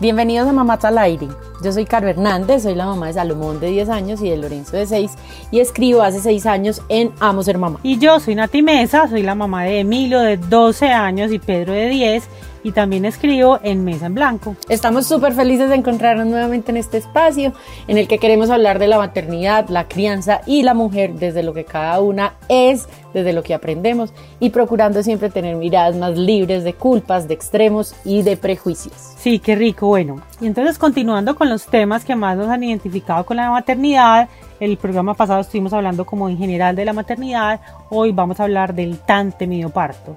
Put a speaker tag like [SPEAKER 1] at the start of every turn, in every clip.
[SPEAKER 1] bienvenidos a Mamás al aire. Yo soy Caro Hernández, soy la mamá de Salomón de 10 años y de Lorenzo de 6 y escribo hace 6 años en Amo Ser Mamá.
[SPEAKER 2] Y yo soy Nati Mesa, soy la mamá de Emilio de 12 años y Pedro de 10 y también escribo en Mesa en Blanco.
[SPEAKER 1] Estamos súper felices de encontrarnos nuevamente en este espacio en el que queremos hablar de la maternidad, la crianza y la mujer desde lo que cada una es, desde lo que aprendemos y procurando siempre tener miradas más libres de culpas, de extremos y de prejuicios.
[SPEAKER 2] Sí, qué rico, bueno. Y entonces continuando con los temas que más nos han identificado con la maternidad, el programa pasado estuvimos hablando como en general de la maternidad, hoy vamos a hablar del tan temido parto.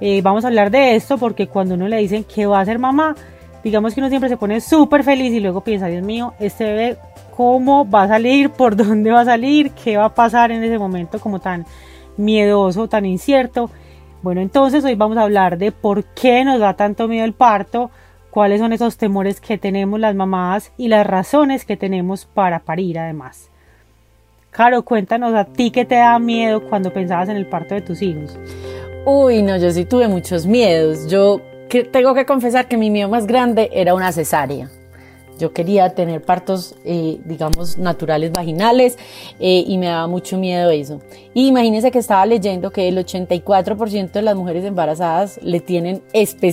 [SPEAKER 2] Eh, vamos a hablar de esto porque cuando uno le dicen que va a ser mamá, digamos que uno siempre se pone súper feliz y luego piensa, Dios mío, este bebé, ¿cómo va a salir? ¿Por dónde va a salir? ¿Qué va a pasar en ese momento como tan miedoso, tan incierto? Bueno, entonces hoy vamos a hablar de por qué nos da tanto miedo el parto, cuáles son esos temores que tenemos las mamás y las razones que tenemos para parir además. Caro, cuéntanos a ti qué te da miedo cuando pensabas en el parto de tus hijos.
[SPEAKER 1] Uy, no, yo sí tuve muchos miedos. Yo tengo que confesar que mi miedo más grande era una cesárea. Yo quería tener partos, eh, digamos, naturales vaginales eh, y me daba mucho miedo eso. Y imagínense que estaba leyendo que el 84% de las mujeres embarazadas le tienen,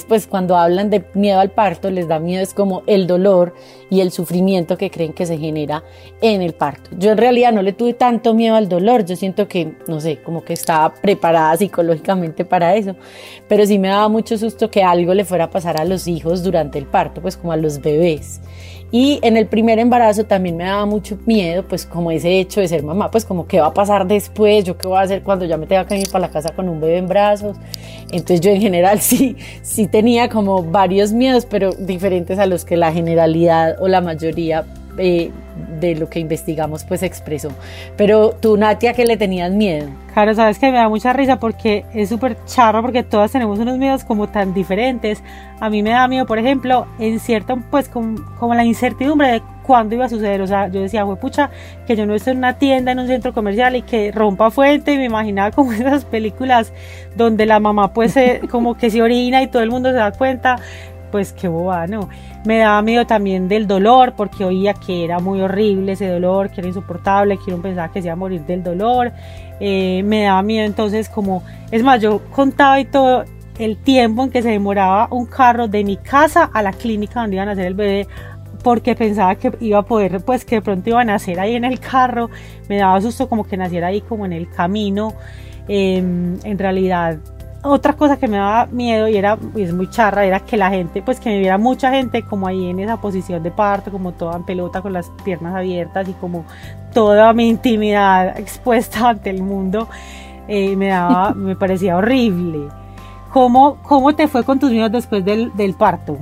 [SPEAKER 1] pues cuando hablan de miedo al parto, les da miedo, es como el dolor y el sufrimiento que creen que se genera en el parto. Yo en realidad no le tuve tanto miedo al dolor, yo siento que, no sé, como que estaba preparada psicológicamente para eso, pero sí me daba mucho susto que algo le fuera a pasar a los hijos durante el parto, pues como a los bebés. Y en el primer embarazo también me daba mucho miedo, pues como ese hecho de ser mamá, pues como qué va a pasar después, yo qué voy a hacer cuando ya me tenga que ir para la casa con un bebé en brazos. Entonces yo en general sí, sí tenía como varios miedos, pero diferentes a los que la generalidad o la mayoría eh, de lo que investigamos pues expresó. Pero tú, Natia, que le tenías miedo.
[SPEAKER 2] Claro, sabes que me da mucha risa porque es súper charro porque todas tenemos unos miedos como tan diferentes. A mí me da miedo, por ejemplo, en cierto, pues como, como la incertidumbre de cuándo iba a suceder. O sea, yo decía, pucha, que yo no estoy en una tienda, en un centro comercial y que rompa fuente y me imaginaba como esas películas donde la mamá pues como que se orina y todo el mundo se da cuenta pues qué boba, ¿no? Me daba miedo también del dolor, porque oía que era muy horrible ese dolor, que era insoportable, que uno pensaba que se iba a morir del dolor. Eh, me daba miedo entonces como, es más, yo contaba y todo el tiempo en que se demoraba un carro de mi casa a la clínica donde iban a hacer el bebé porque pensaba que iba a poder, pues que de pronto iba a nacer ahí en el carro, me daba susto como que naciera ahí como en el camino, em, en realidad otra cosa que me daba miedo y era y es muy charra era que la gente pues que me viera mucha gente como ahí en esa posición de parto como toda en pelota con las piernas abiertas y como toda mi intimidad expuesta ante el mundo eh, me daba me parecía horrible ¿Cómo, ¿Cómo te fue con tus miedos después del, del parto?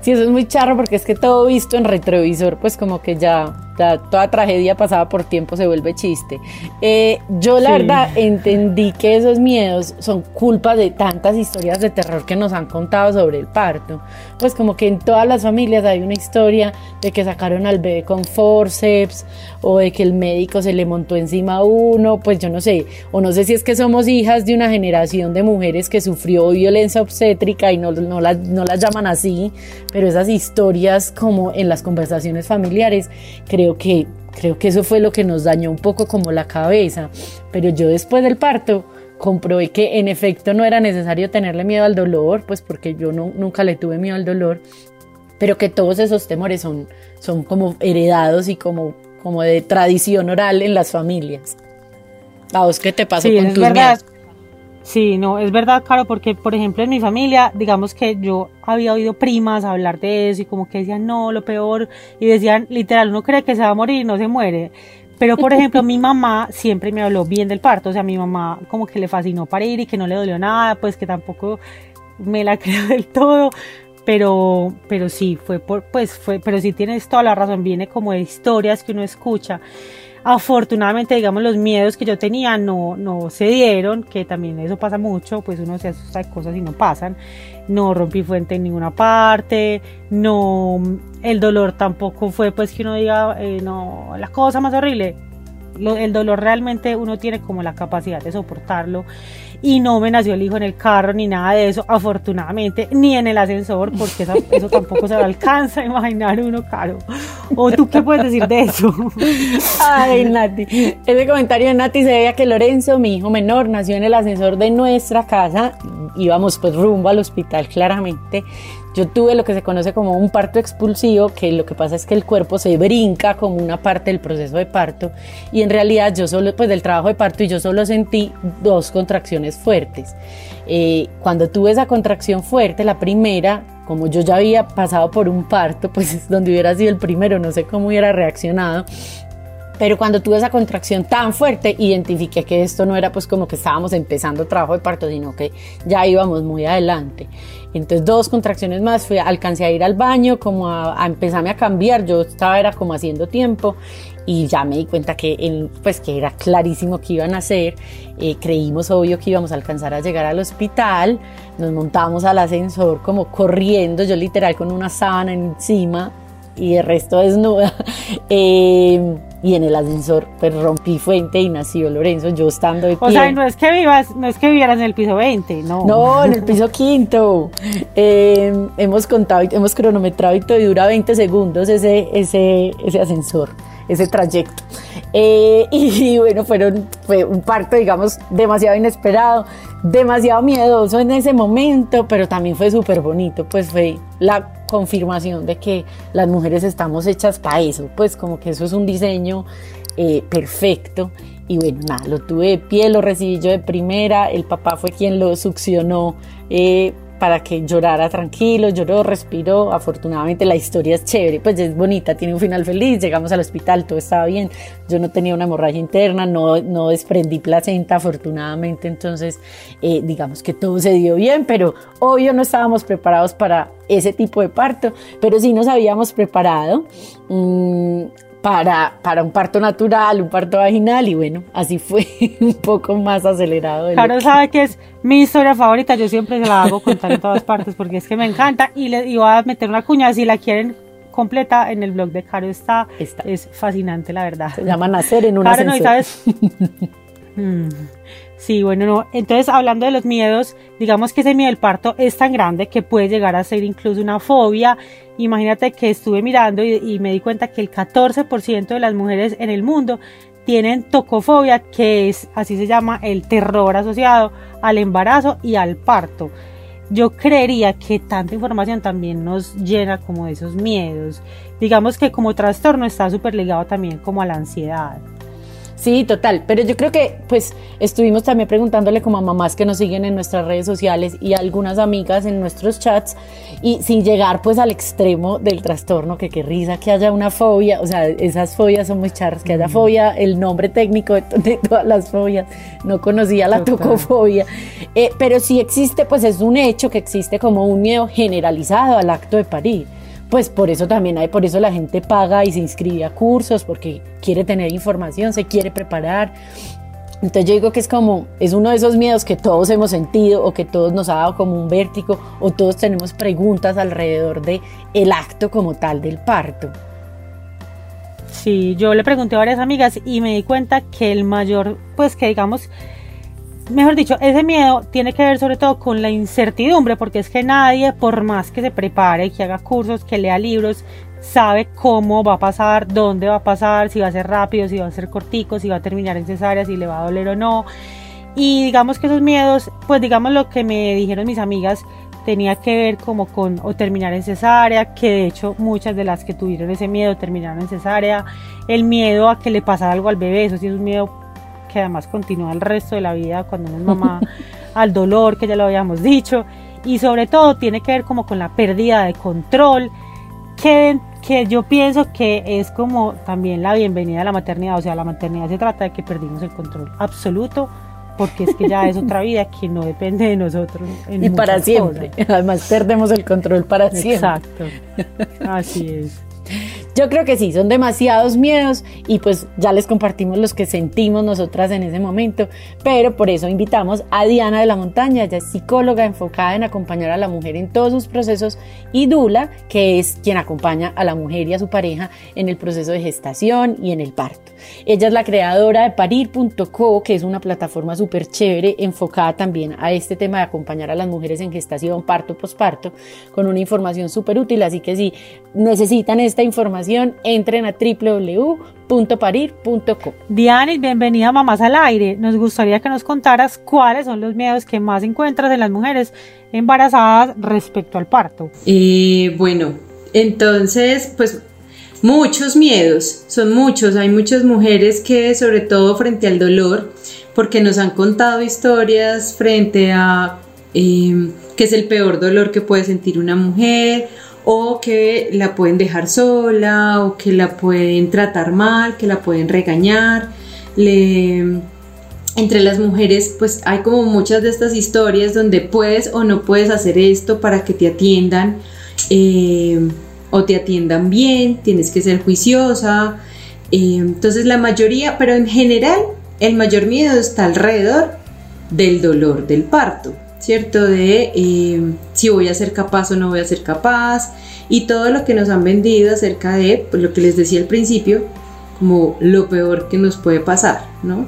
[SPEAKER 1] Sí, eso es muy charro porque es que todo visto en retrovisor, pues como que ya toda tragedia pasada por tiempo se vuelve chiste. Eh, yo la verdad entendí que esos miedos son culpa de tantas historias de terror que nos han contado sobre el parto. Pues como que en todas las familias hay una historia de que sacaron al bebé con forceps o de que el médico se le montó encima a uno, pues yo no sé, o no sé si es que somos hijas de una generación de mujeres que sufrió violencia obstétrica y no, no, las, no las llaman así, pero esas historias como en las conversaciones familiares creo creo que, creo que eso fue lo que nos dañó un poco como la cabeza. Pero yo después del parto comprobé que en efecto no era necesario tenerle miedo al dolor, pues porque yo no, nunca le tuve miedo al dolor, pero que todos esos temores son, son como heredados y como, como de tradición oral en las familias. ¿A vos qué te pasó con tus miedos?
[SPEAKER 2] Sí, no, es verdad, claro, porque por ejemplo en mi familia, digamos que yo había oído primas hablar de eso y como que decían, no, lo peor, y decían, literal, uno cree que se va a morir no se muere. Pero por ejemplo, mi mamá siempre me habló bien del parto, o sea, mi mamá como que le fascinó parir y que no le dolió nada, pues que tampoco me la creo del todo, pero, pero sí, fue por, pues fue, pero sí tienes toda la razón, viene como de historias que uno escucha. Afortunadamente, digamos, los miedos que yo tenía no, no se dieron, que también eso pasa mucho, pues uno se asusta de cosas y no pasan. No rompí fuente en ninguna parte, no, el dolor tampoco fue pues que uno diga, eh, no, la cosa más horrible. El dolor realmente uno tiene como la capacidad de soportarlo y no me nació el hijo en el carro ni nada de eso, afortunadamente, ni en el ascensor, porque eso, tampoco se lo alcanza a imaginar uno, caro. ¿O tú qué puedes decir de eso?
[SPEAKER 1] Ay, Nati, ese comentario de Nati se veía que Lorenzo, mi hijo menor, nació en el ascensor de nuestra casa, íbamos pues rumbo al hospital claramente, yo tuve lo que se conoce como un parto expulsivo, que lo que pasa es que el cuerpo se brinca como una parte del proceso de parto y en realidad yo solo, pues del trabajo de parto y yo solo sentí dos contracciones fuertes. Eh, cuando tuve esa contracción fuerte, la primera, como yo ya había pasado por un parto, pues es donde hubiera sido el primero, no sé cómo hubiera reaccionado, pero cuando tuve esa contracción tan fuerte, identifiqué que esto no era pues como que estábamos empezando trabajo de parto, sino que ya íbamos muy adelante. Entonces dos contracciones más, fui, alcancé a ir al baño, como a, empezarme a cambiar, yo estaba era como haciendo tiempo y ya me di cuenta que, pues, que era clarísimo que iban a hacer. Eh, creímos obvio que íbamos a alcanzar a llegar al hospital, nos montamos al ascensor como corriendo, yo literal con una sábana encima y el resto desnuda. Eh, y en el ascensor pues rompí fuente y nació Lorenzo, yo estando de pie.
[SPEAKER 2] O sea, no es que vivas, no es que vivieras en el piso 20, no.
[SPEAKER 1] No, en el piso quinto. Eh, hemos contado, hemos cronometrado y todo y dura 20 segundos ese, ese, ese ascensor ese trayecto. Eh, y, bueno, fue un parto, digamos, demasiado inesperado, demasiado miedoso en ese momento, pero también fue súper bonito, pues fue la confirmación de que las mujeres estamos hechas para eso, pues como que eso es un diseño eh, perfecto. Y bueno, nada, lo tuve de pie, lo recibí yo de primera, el papá fue quien lo succionó eh, para que llorara tranquilo, lloró, respiró. Afortunadamente la historia es chévere, pues es bonita, tiene un final feliz. Llegamos al hospital, todo estaba bien. Yo no tenía una hemorragia interna, no, no desprendí placenta, afortunadamente. Entonces, eh, digamos que todo se dio bien, pero obvio no estábamos preparados para ese tipo de parto, pero sí nos habíamos preparado. Mm, para, para un parto natural, un parto vaginal y bueno, así fue un poco más acelerado.
[SPEAKER 2] Claro, sabe que es mi historia favorita, yo siempre se la hago contar en todas partes porque es que me encanta y le iba a meter una cuña si la quieren completa en el blog de Caro está, es fascinante la verdad.
[SPEAKER 1] Se llama Nacer en una
[SPEAKER 2] Caro, no, ¿sabes? Mm. Sí, bueno, no. Entonces, hablando de los miedos, digamos que ese miedo del parto es tan grande que puede llegar a ser incluso una fobia Imagínate que estuve mirando y, me di cuenta que el 14% de las mujeres en el mundo tienen tocofobia, que es así se llama el terror asociado al embarazo y al parto. Yo creería que tanta información también nos llena como de esos miedos. Digamos que como trastorno está súper ligado también como a la ansiedad.
[SPEAKER 1] Sí, total. Pero yo creo que, pues, estuvimos también preguntándole como a mamás que nos siguen en nuestras redes sociales y a algunas amigas en nuestros chats y sin llegar, pues, al extremo del trastorno, que qué risa que haya una fobia. O sea, esas fobias son muy charras, que haya fobia, el nombre técnico de, todas las fobias. No conocía la tocofobia. Eh, pero sí existe, pues, es un hecho que existe como un miedo generalizado al acto de parir pues por eso también hay, por eso la gente paga y se inscribe a cursos, porque quiere tener información, se quiere preparar. Entonces yo digo que es como, es uno de esos miedos que todos hemos sentido o que todos nos ha dado como un vértigo o todos tenemos preguntas alrededor de el acto como tal del parto.
[SPEAKER 2] Sí, yo le pregunté a varias amigas y me di cuenta que el mayor, pues que digamos, mejor dicho, ese miedo tiene que ver sobre todo con la incertidumbre, porque es que nadie, por más que se prepare, que haga cursos, que lea libros, sabe cómo va a pasar, dónde va a pasar, si va a ser rápido, si va a ser cortico, si va a terminar en cesárea, si le va a doler o no. Y digamos que esos miedos, pues digamos lo que me dijeron mis amigas, tenía que ver como con o terminar en cesárea, que de hecho muchas de las que tuvieron ese miedo terminaron en cesárea, el miedo a que le pasara algo al bebé, eso sí es un miedo que además continúa el resto de la vida cuando uno es mamá, al dolor, que ya lo habíamos dicho, y sobre todo tiene que ver como con la pérdida de control, que, que yo pienso que es como también la bienvenida a la maternidad, o sea, la maternidad se trata de que perdimos el control absoluto porque es que ya es otra vida que no depende de nosotros.
[SPEAKER 1] y para siempre. Además, perdemos el control para siempre.
[SPEAKER 2] Exacto. Así es.
[SPEAKER 1] Yo creo que sí, son demasiados miedos y pues ya les compartimos los que sentimos nosotras en ese momento, pero por eso invitamos a Diana de la Montaña, ella es psicóloga enfocada en acompañar a la mujer en todos sus procesos y Dula, que es quien acompaña a la mujer y a su pareja en el proceso de gestación y en el parto. Ella es la creadora de parir.co, que es una plataforma súper chévere enfocada también a este tema de acompañar a las mujeres en gestación, parto, posparto, con una información súper útil, así que si necesitan esta información, entren a www.parir.com.
[SPEAKER 2] Diana, bienvenida a Mamás al Aire. Nos gustaría que nos contaras cuáles son los miedos que más encuentras en las mujeres embarazadas respecto al parto.
[SPEAKER 3] Eh, bueno, entonces, pues muchos miedos, son muchos. Hay muchas mujeres que, sobre todo frente al dolor, porque nos han contado historias frente a eh, que es el peor dolor que puede sentir una mujer o que la pueden dejar sola o que la pueden tratar mal, que la pueden regañar. Entre las mujeres pues hay como muchas de estas historias donde puedes o no puedes hacer esto para que te atiendan eh, o te atiendan bien, tienes que ser juiciosa. Eh, entonces la mayoría, pero en general el mayor miedo está alrededor del dolor del parto. ¿Cierto? De eh, si voy a ser capaz o no voy a ser capaz y todo lo que nos han vendido acerca de pues, lo que les decía al principio, como lo peor que nos puede pasar, ¿no?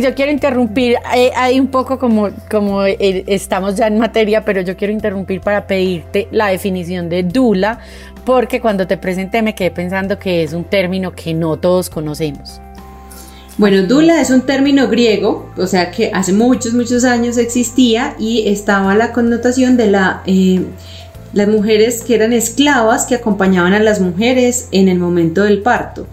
[SPEAKER 1] yo quiero interrumpir, eh, hay, un poco como, como eh, estamos ya en materia, pero yo quiero interrumpir para pedirte la definición de Dula, porque cuando te presenté me quedé pensando que es un término que no todos conocemos.
[SPEAKER 3] Bueno, dula es un término griego, o sea que hace muchos, muchos años existía y estaba la connotación de la, eh, las mujeres que eran esclavas que acompañaban a las mujeres en el momento del parto.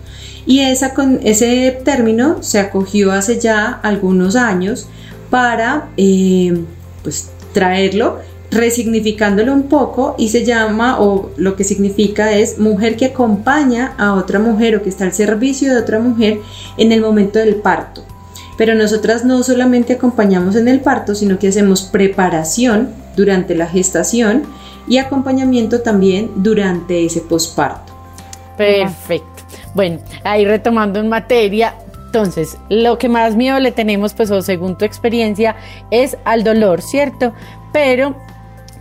[SPEAKER 3] Y esa, con, ese término se acogió hace ya algunos años para eh, pues, traerlo resignificándolo un poco y se llama o lo que significa es mujer que acompaña a otra mujer o que está al servicio de otra mujer en el momento del parto. Pero nosotras no solamente acompañamos en el parto, sino que hacemos preparación durante la gestación y acompañamiento también durante ese posparto.
[SPEAKER 1] Perfecto. Bueno, ahí retomando en materia, entonces, lo que más miedo le tenemos, pues, o según tu experiencia, es al dolor, ¿cierto? Pero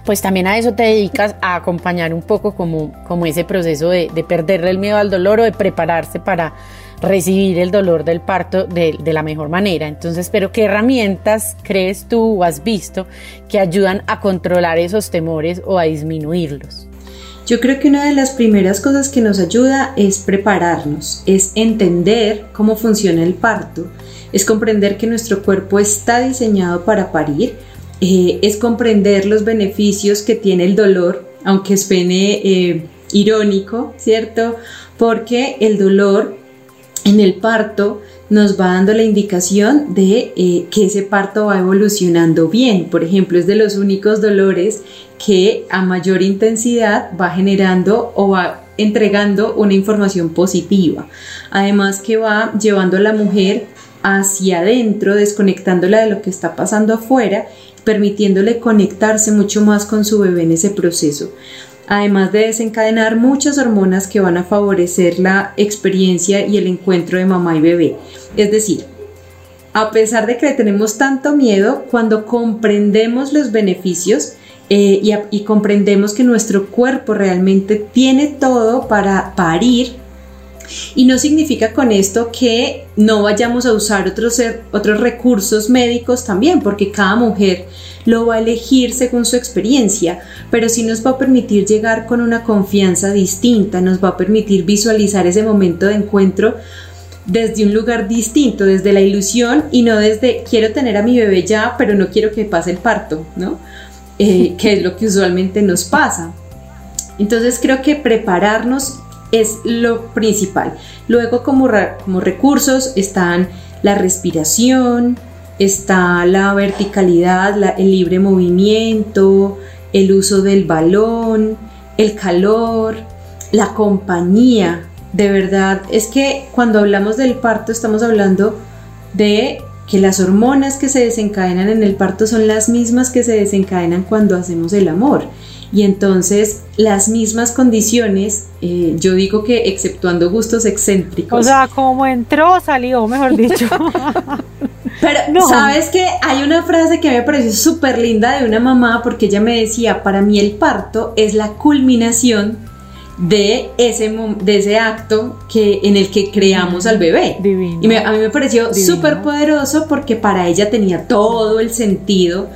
[SPEAKER 1] pues también a eso te dedicas a acompañar un poco como, como ese proceso de, perderle el miedo al dolor o de prepararse para recibir el dolor del parto de, de, la mejor manera. Entonces, pero ¿qué herramientas crees tú o has visto que ayudan a controlar esos temores o a disminuirlos?
[SPEAKER 3] Yo creo que una de las primeras cosas que nos ayuda es prepararnos, es entender cómo funciona el parto, es comprender que nuestro cuerpo está diseñado para parir, eh, es comprender los beneficios que tiene el dolor, aunque suene eh, irónico, ¿cierto? Porque el dolor en el parto nos va dando la indicación de eh, que ese parto va evolucionando bien. Por ejemplo, es de los únicos dolores que a mayor intensidad va generando o va entregando una información positiva. Además que va llevando a la mujer hacia adentro, desconectándola de lo que está pasando afuera permitiéndole conectarse mucho más con su bebé en ese proceso, además de desencadenar muchas hormonas que van a favorecer la experiencia y el encuentro de mamá y bebé. Es decir, a pesar de que le tenemos tanto miedo, cuando comprendemos los beneficios eh, y, y comprendemos que nuestro cuerpo realmente tiene todo para parir, y no significa con esto que no vayamos a usar otros, otros recursos médicos también, porque cada mujer lo va a elegir según su experiencia, pero sí nos va a permitir llegar con una confianza distinta, nos va a permitir visualizar ese momento de encuentro desde un lugar distinto, desde la ilusión y no desde quiero tener a mi bebé ya, pero no quiero que pase el parto, ¿no? Eh, que es lo que usualmente nos pasa. Entonces creo que prepararnos es lo principal. Luego como, como recursos están la respiración, está la verticalidad, el libre movimiento, el uso del balón, el calor, la compañía. De verdad, es que cuando hablamos del parto estamos hablando de que las hormonas que se desencadenan en el parto son las mismas que se desencadenan cuando hacemos el amor. Y entonces las mismas condiciones, eh, yo digo que exceptuando gustos excéntricos.
[SPEAKER 2] O sea, como entró, salió, mejor dicho.
[SPEAKER 3] Pero sabes que hay una frase que me pareció súper linda de una mamá porque ella me decía, para mí el parto es la culminación de ese, de ese acto que, en el que creamos al bebé. Y a mí me pareció súper poderoso porque para ella tenía todo el sentido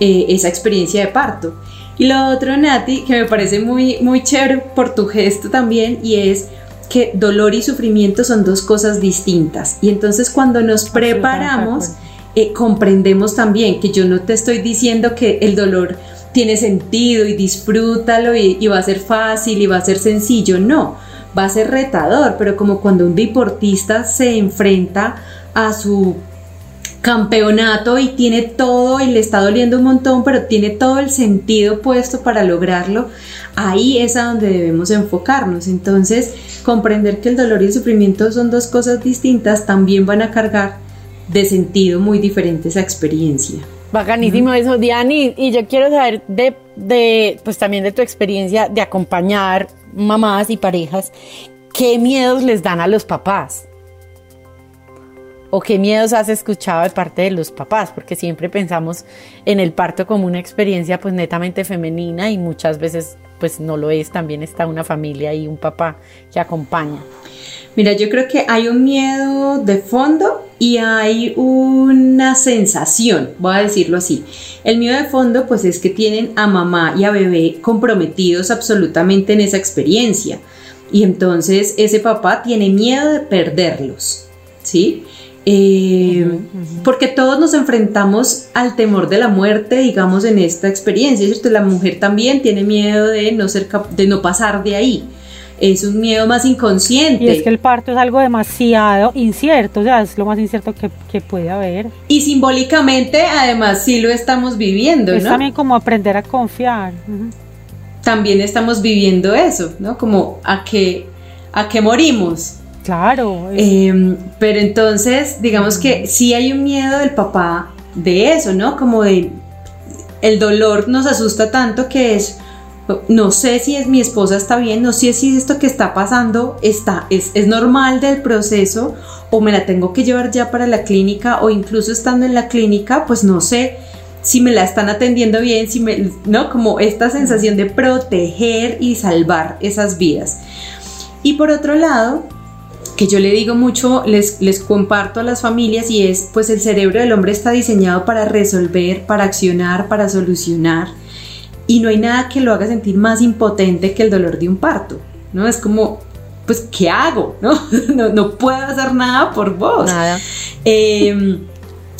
[SPEAKER 3] eh, esa experiencia de parto. Y lo otro, Nati, que me parece muy, muy chévere por tu gesto también, y es que dolor y sufrimiento son dos cosas distintas. Y entonces cuando nos preparamos, eh, comprendemos también que yo no te estoy diciendo que el dolor tiene sentido y disfrútalo y, va a ser fácil y va a ser sencillo. No, va a ser retador, pero como cuando un deportista se enfrenta a su campeonato y tiene todo y le está doliendo un montón, pero tiene todo el sentido puesto para lograrlo, ahí es a donde debemos enfocarnos. Entonces, comprender que el dolor y el sufrimiento son dos cosas distintas, también van a cargar de sentido muy diferente esa experiencia.
[SPEAKER 1] Bacanísimo eso, Diani. Y yo quiero saber de, de, pues también de tu experiencia de acompañar mamás y parejas, ¿qué miedos les dan a los papás? ¿O qué miedos has escuchado de parte de los papás? Porque siempre pensamos en el parto como una experiencia pues netamente femenina y muchas veces pues no lo es, también está una familia y un papá que acompaña.
[SPEAKER 3] Mira, yo creo que hay un miedo de fondo y hay una sensación, voy a decirlo así. El miedo de fondo pues es que tienen a mamá y a bebé comprometidos absolutamente en esa experiencia y entonces ese papá tiene miedo de perderlos, ¿sí? Eh, porque todos nos enfrentamos al temor de la muerte, digamos, en esta experiencia, ¿cierto? La mujer también tiene miedo de no, ser de no pasar de ahí es un miedo más inconsciente.
[SPEAKER 2] Y es que el parto es algo demasiado incierto, o sea, es lo más incierto que, puede haber.
[SPEAKER 3] Y simbólicamente, además, sí lo estamos viviendo,
[SPEAKER 2] es también como aprender a confiar.
[SPEAKER 3] También estamos viviendo eso, ¿no? Como a que, a que morimos.
[SPEAKER 2] Claro.
[SPEAKER 3] Em, pero entonces, digamos que sí hay un miedo del papá de eso, ¿no? Como de el dolor nos asusta tanto que es no sé si es mi esposa está bien, no sé si esto que está pasando está, es, normal del proceso o me la tengo que llevar ya para la clínica o incluso estando en la clínica, pues no sé si me la están atendiendo bien, si me, ¿no? Como esta sensación de proteger y salvar esas vidas. Y por otro lado, que yo le digo mucho, les, les comparto a las familias y es, pues el cerebro del hombre está diseñado para resolver, para accionar, para solucionar y no hay nada que lo haga sentir más impotente que el dolor de un parto, ¿no? Es como, pues, ¿qué hago? No, no, puedo hacer nada por vos.
[SPEAKER 1] Nada.
[SPEAKER 3] Em,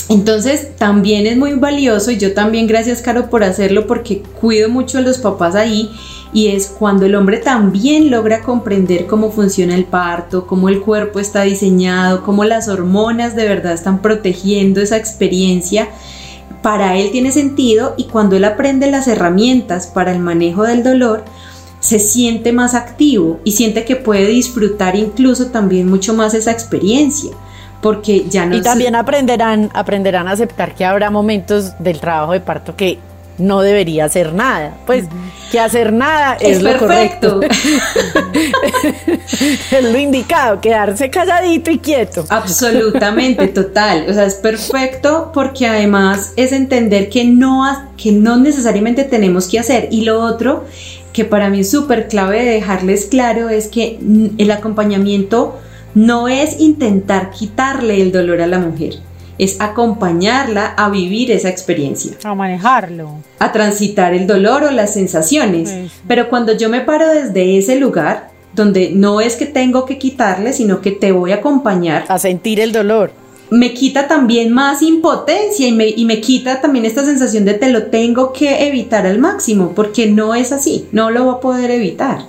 [SPEAKER 3] entonces también es muy valioso y yo también gracias Caro por hacerlo porque cuido mucho a los papás ahí y es cuando el hombre también logra comprender cómo funciona el parto, cómo el cuerpo está diseñado, cómo las hormonas de verdad están protegiendo esa experiencia para él tiene sentido y cuando él aprende las herramientas para el manejo del dolor, se siente más activo y siente que puede disfrutar incluso también mucho más esa experiencia porque ya no
[SPEAKER 1] y también aprenderán aprenderán a aceptar que habrá momentos del trabajo de parto que no debería hacer nada. Pues que hacer nada es, lo correcto. es lo indicado, quedarse calladito y quieto.
[SPEAKER 3] Absolutamente, total. O sea, es perfecto porque además es entender que no, que no necesariamente tenemos que hacer. Y lo otro que para mí es súper clave de dejarles claro es que el acompañamiento no es intentar quitarle el dolor a la mujer es acompañarla a vivir esa experiencia.
[SPEAKER 2] A manejarlo.
[SPEAKER 3] A transitar el dolor o las sensaciones. Pero cuando yo me paro desde ese lugar, donde no es que tengo que quitarle, sino que te voy a acompañar.
[SPEAKER 1] A sentir el dolor.
[SPEAKER 3] Me quita también más impotencia y me, y me quita también esta sensación de te lo tengo que evitar al máximo, porque no es así, no lo va a poder evitar.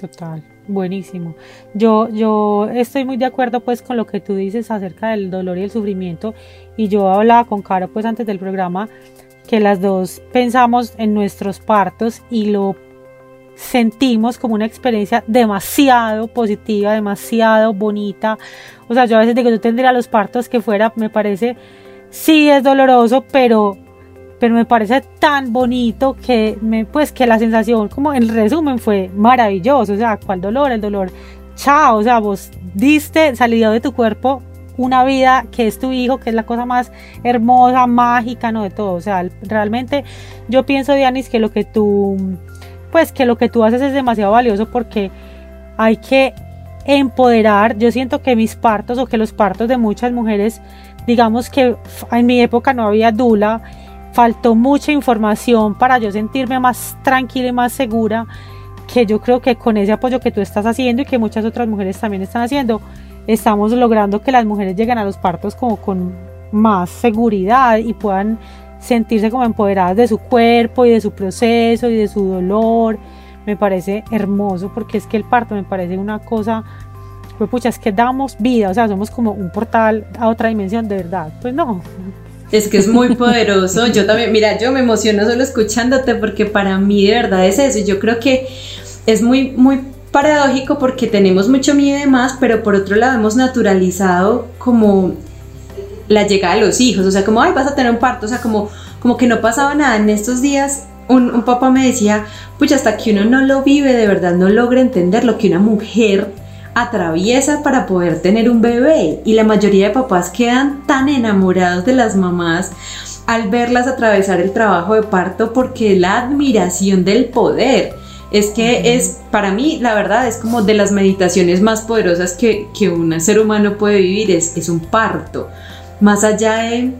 [SPEAKER 2] Total. Buenísimo. Yo, yo estoy muy de acuerdo pues con lo que tú dices acerca del dolor y el sufrimiento y yo hablaba con Caro pues antes del programa que las dos pensamos en nuestros partos y lo sentimos como una experiencia demasiado positiva, demasiado bonita. O sea, yo a veces digo, yo tendría los partos que fuera, me parece, sí es doloroso, pero pero me parece tan bonito que me pues que la sensación como en resumen fue maravilloso, o sea, cuál dolor, el dolor, chao, o sea, vos diste, salido de tu cuerpo una vida que es tu hijo, que es la cosa más hermosa, mágica, no de todo, o sea, realmente yo pienso Dianis que lo que tú pues que lo que tú haces es demasiado valioso porque hay que empoderar, yo siento que mis partos o que los partos de muchas mujeres, digamos que en mi época no había dula, faltó mucha información para yo sentirme más tranquila y más segura, que yo creo que con ese apoyo que tú estás haciendo y que muchas otras mujeres también están haciendo, estamos logrando que las mujeres lleguen a los partos como con más seguridad y puedan sentirse como empoderadas de su cuerpo y de su proceso y de su dolor. Me parece hermoso porque es que el parto me parece una cosa, pues pucha, es que damos vida, o sea, somos como un portal a otra dimensión, de verdad. Pues no.
[SPEAKER 3] Es que es muy poderoso. Yo también, mira, yo me emociono solo escuchándote porque para mí de verdad es eso. Yo creo que es muy, muy paradójico porque tenemos mucho miedo y demás, pero por otro lado hemos naturalizado como la llegada de los hijos, o sea, como, ay, vas a tener un parto, o sea, como, como que no pasaba nada. En estos días un, papá me decía, pucha, hasta que uno no lo vive, de verdad no logra entender lo que una mujer atraviesa para poder tener un bebé. Y la mayoría de papás quedan tan enamorados de las mamás al verlas atravesar el trabajo de parto porque la admiración del poder es que es, para mí, la verdad, es como de las meditaciones más poderosas que, que un ser humano puede vivir, es, es un parto más allá de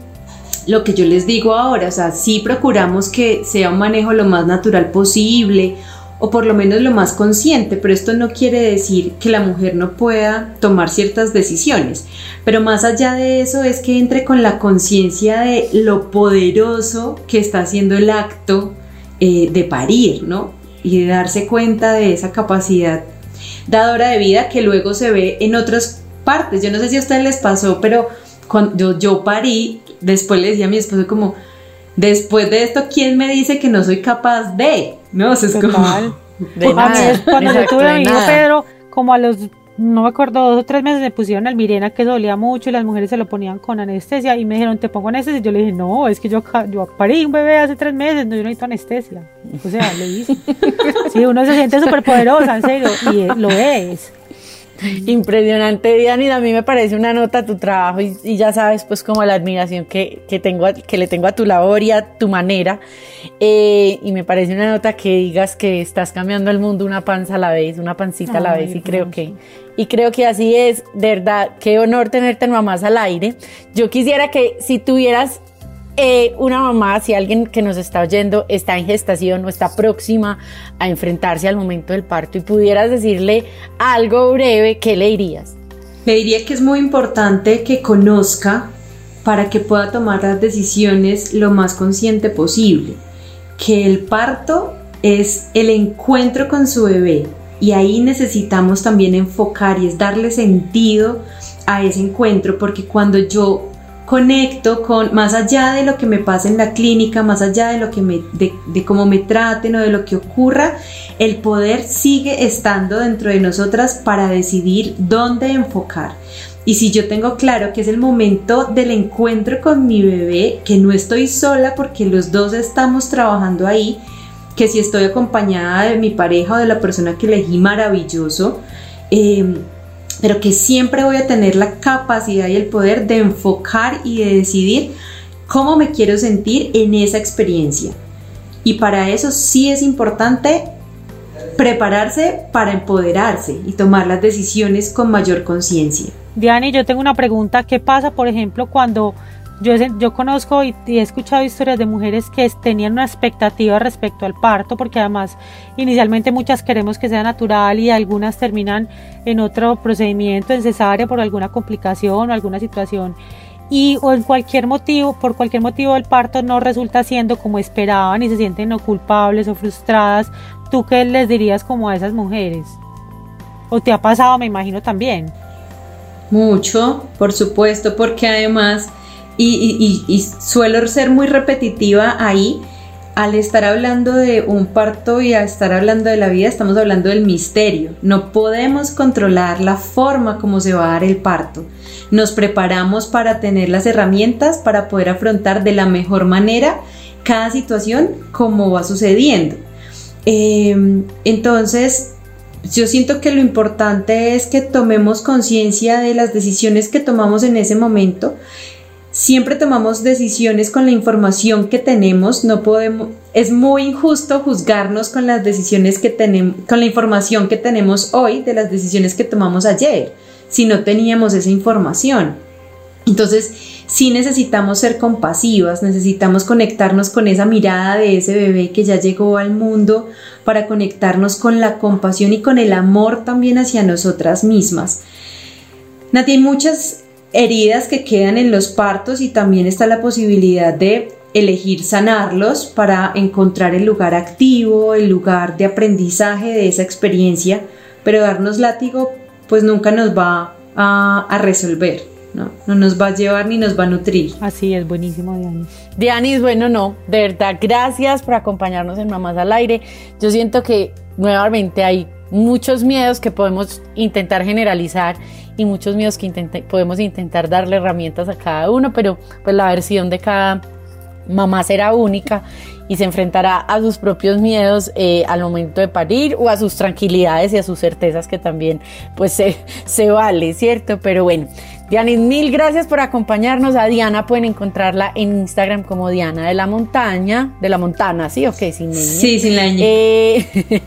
[SPEAKER 3] lo que yo les digo ahora, o sea, sí procuramos que sea un manejo lo más natural posible o por lo menos lo más consciente, pero esto no quiere decir que la mujer no pueda tomar ciertas decisiones, pero más allá de eso es que entre con la conciencia de lo poderoso que está haciendo el acto eh, de parir, ¿no? Y de darse cuenta de esa capacidad dadora de vida que luego se ve en otras partes. Yo no sé si a ustedes les pasó, pero cuando yo, parí, después le decía a mi esposo como, después de esto, ¿quién me dice que no soy capaz de? No, o sea, es como...
[SPEAKER 2] De nada, cuando yo tuve a mi hijo Pedro, como a los, no me acuerdo, dos o tres meses me pusieron el Mirena que dolía mucho y las mujeres se lo ponían con anestesia y me dijeron, ¿te pongo anestesia? Y yo le dije, no, es que yo, yo parí un bebé hace tres meses, no, yo no necesito anestesia. O sea, le hice. Sí, uno se siente súper poderosa, en serio, y lo es.
[SPEAKER 1] Impresionante, Diani. A mí me parece una nota tu trabajo y, ya sabes, pues, como la admiración que, tengo, que le tengo a tu labor y a tu manera. Eh, y me parece una nota que digas que estás cambiando el mundo una panza a la vez, una pancita a la vez. Y creo que, y creo que así es, de verdad. Qué honor tenerte en Mamás al Aire. Yo quisiera que si tuvieras eh, una mamá, si alguien que nos está oyendo está en gestación o está próxima a enfrentarse al momento del parto y pudieras decirle algo breve, ¿qué le dirías?
[SPEAKER 3] Le diría que es muy importante que conozca para que pueda tomar las decisiones lo más consciente posible, que el parto es el encuentro con su bebé y ahí necesitamos también enfocar y es darle sentido a ese encuentro porque cuando yo conecto con, más allá de lo que me pasa en la clínica, más allá de lo que me, de, de, cómo me traten o de lo que ocurra, el poder sigue estando dentro de nosotras para decidir dónde enfocar. Y si yo tengo claro que es el momento del encuentro con mi bebé, que no estoy sola porque los dos estamos trabajando ahí, que si estoy acompañada de mi pareja o de la persona que elegí maravilloso, eh, pero que siempre voy a tener la capacidad y el poder de enfocar y de decidir cómo me quiero sentir en esa experiencia. Y para eso sí es importante prepararse para empoderarse y tomar las decisiones con mayor conciencia.
[SPEAKER 2] Diani, yo tengo una pregunta. ¿Qué pasa, por ejemplo, cuando yo, yo conozco y, he escuchado historias de mujeres que tenían una expectativa respecto al parto, porque además inicialmente muchas queremos que sea natural y algunas terminan en otro procedimiento, en cesárea por alguna complicación o alguna situación. Y o en cualquier motivo, por cualquier motivo el parto no resulta siendo como esperaban y se sienten culpables o frustradas. ¿Tú qué les dirías como a esas mujeres? ¿O te ha pasado, me imagino también?
[SPEAKER 3] Mucho, por supuesto, porque además y, suelo ser muy repetitiva ahí, al estar hablando de un parto y al estar hablando de la vida, estamos hablando del misterio. No podemos controlar la forma como se va a dar el parto. Nos preparamos para tener las herramientas para poder afrontar de la mejor manera cada situación como va sucediendo. Em, entonces, yo siento que lo importante es que tomemos conciencia de las decisiones que tomamos en ese momento. Siempre tomamos decisiones con la información que tenemos, no podemos, es muy injusto juzgarnos con las decisiones que tenemos, con la información que tenemos hoy de las decisiones que tomamos ayer, si no teníamos esa información. Entonces, sí necesitamos ser compasivas, necesitamos conectarnos con esa mirada de ese bebé que ya llegó al mundo para conectarnos con la compasión y con el amor también hacia nosotras mismas. Nati, hay muchas heridas que quedan en los partos y también está la posibilidad de elegir sanarlos para encontrar el lugar activo, el lugar de aprendizaje de esa experiencia, pero darnos látigo pues nunca nos va a, resolver. ¿no? No nos va a llevar ni nos va a nutrir.
[SPEAKER 2] Así es, buenísimo, Dianis.
[SPEAKER 1] Dianis, bueno, no, de verdad, gracias por acompañarnos en Mamás al Aire. Yo siento que nuevamente hay muchos miedos que podemos intentar generalizar y muchos miedos que podemos intentar darle herramientas a cada uno, pero pues la versión de cada mamá será única y se enfrentará a sus propios miedos eh, al momento de parir o a sus tranquilidades y a sus certezas que también pues se, se vale, ¿cierto? Pero bueno, Dianis, mil gracias por acompañarnos. A Diana pueden encontrarla en Instagram como Diana de la Montaña, de la Montana, ¿sí? Ok, sin ñ.
[SPEAKER 3] Sí, sin la.
[SPEAKER 1] Eh,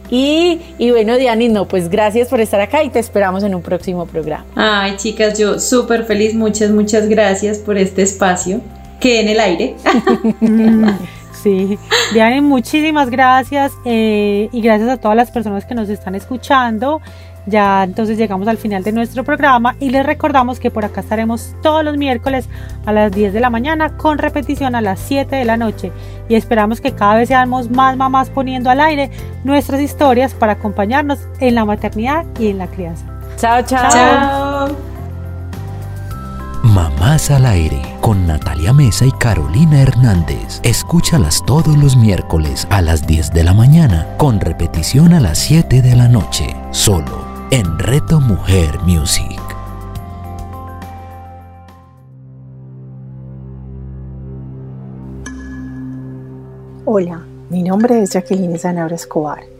[SPEAKER 1] y, y, bueno, Dianis, no, pues gracias por estar acá y te esperamos en un próximo programa.
[SPEAKER 3] Ay, chicas, yo súper feliz. Muchas, muchas gracias por este espacio. Que en el aire.
[SPEAKER 2] Sí, Diana, muchísimas gracias eh, y gracias a todas las personas que nos están escuchando. Ya entonces llegamos al final de nuestro programa y les recordamos que por acá estaremos todos los miércoles a las 10 de la mañana con repetición a las 7 de la noche y esperamos que cada vez seamos más mamás poniendo al aire nuestras historias para acompañarnos en la maternidad y en la crianza.
[SPEAKER 1] Chao, chao.
[SPEAKER 3] Chao.
[SPEAKER 4] Mamás al aire con Natalia Mesa y Carolina Hernández. Escúchalas todos los miércoles a las 10 de la mañana con repetición a las 7 de la noche, solo en Reto Mujer Music.
[SPEAKER 5] Hola, mi nombre es Jacqueline Zanabra Escobar.